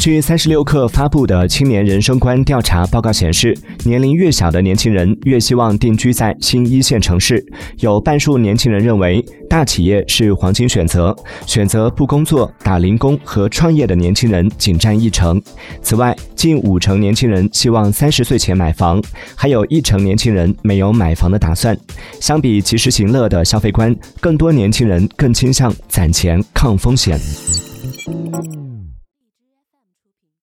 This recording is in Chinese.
据三十六氪发布的青年人生观调查报告显示年龄越小的年轻人越希望定居在新一线城市。有半数年轻人认为大企业是黄金选择选择不工作打零工和创业的年轻人仅占一成。此外近五成年轻人希望三十岁前买房还有一成年轻人没有买房的打算。相比及时行乐的消费观更多年轻人更倾向攒钱抗风险。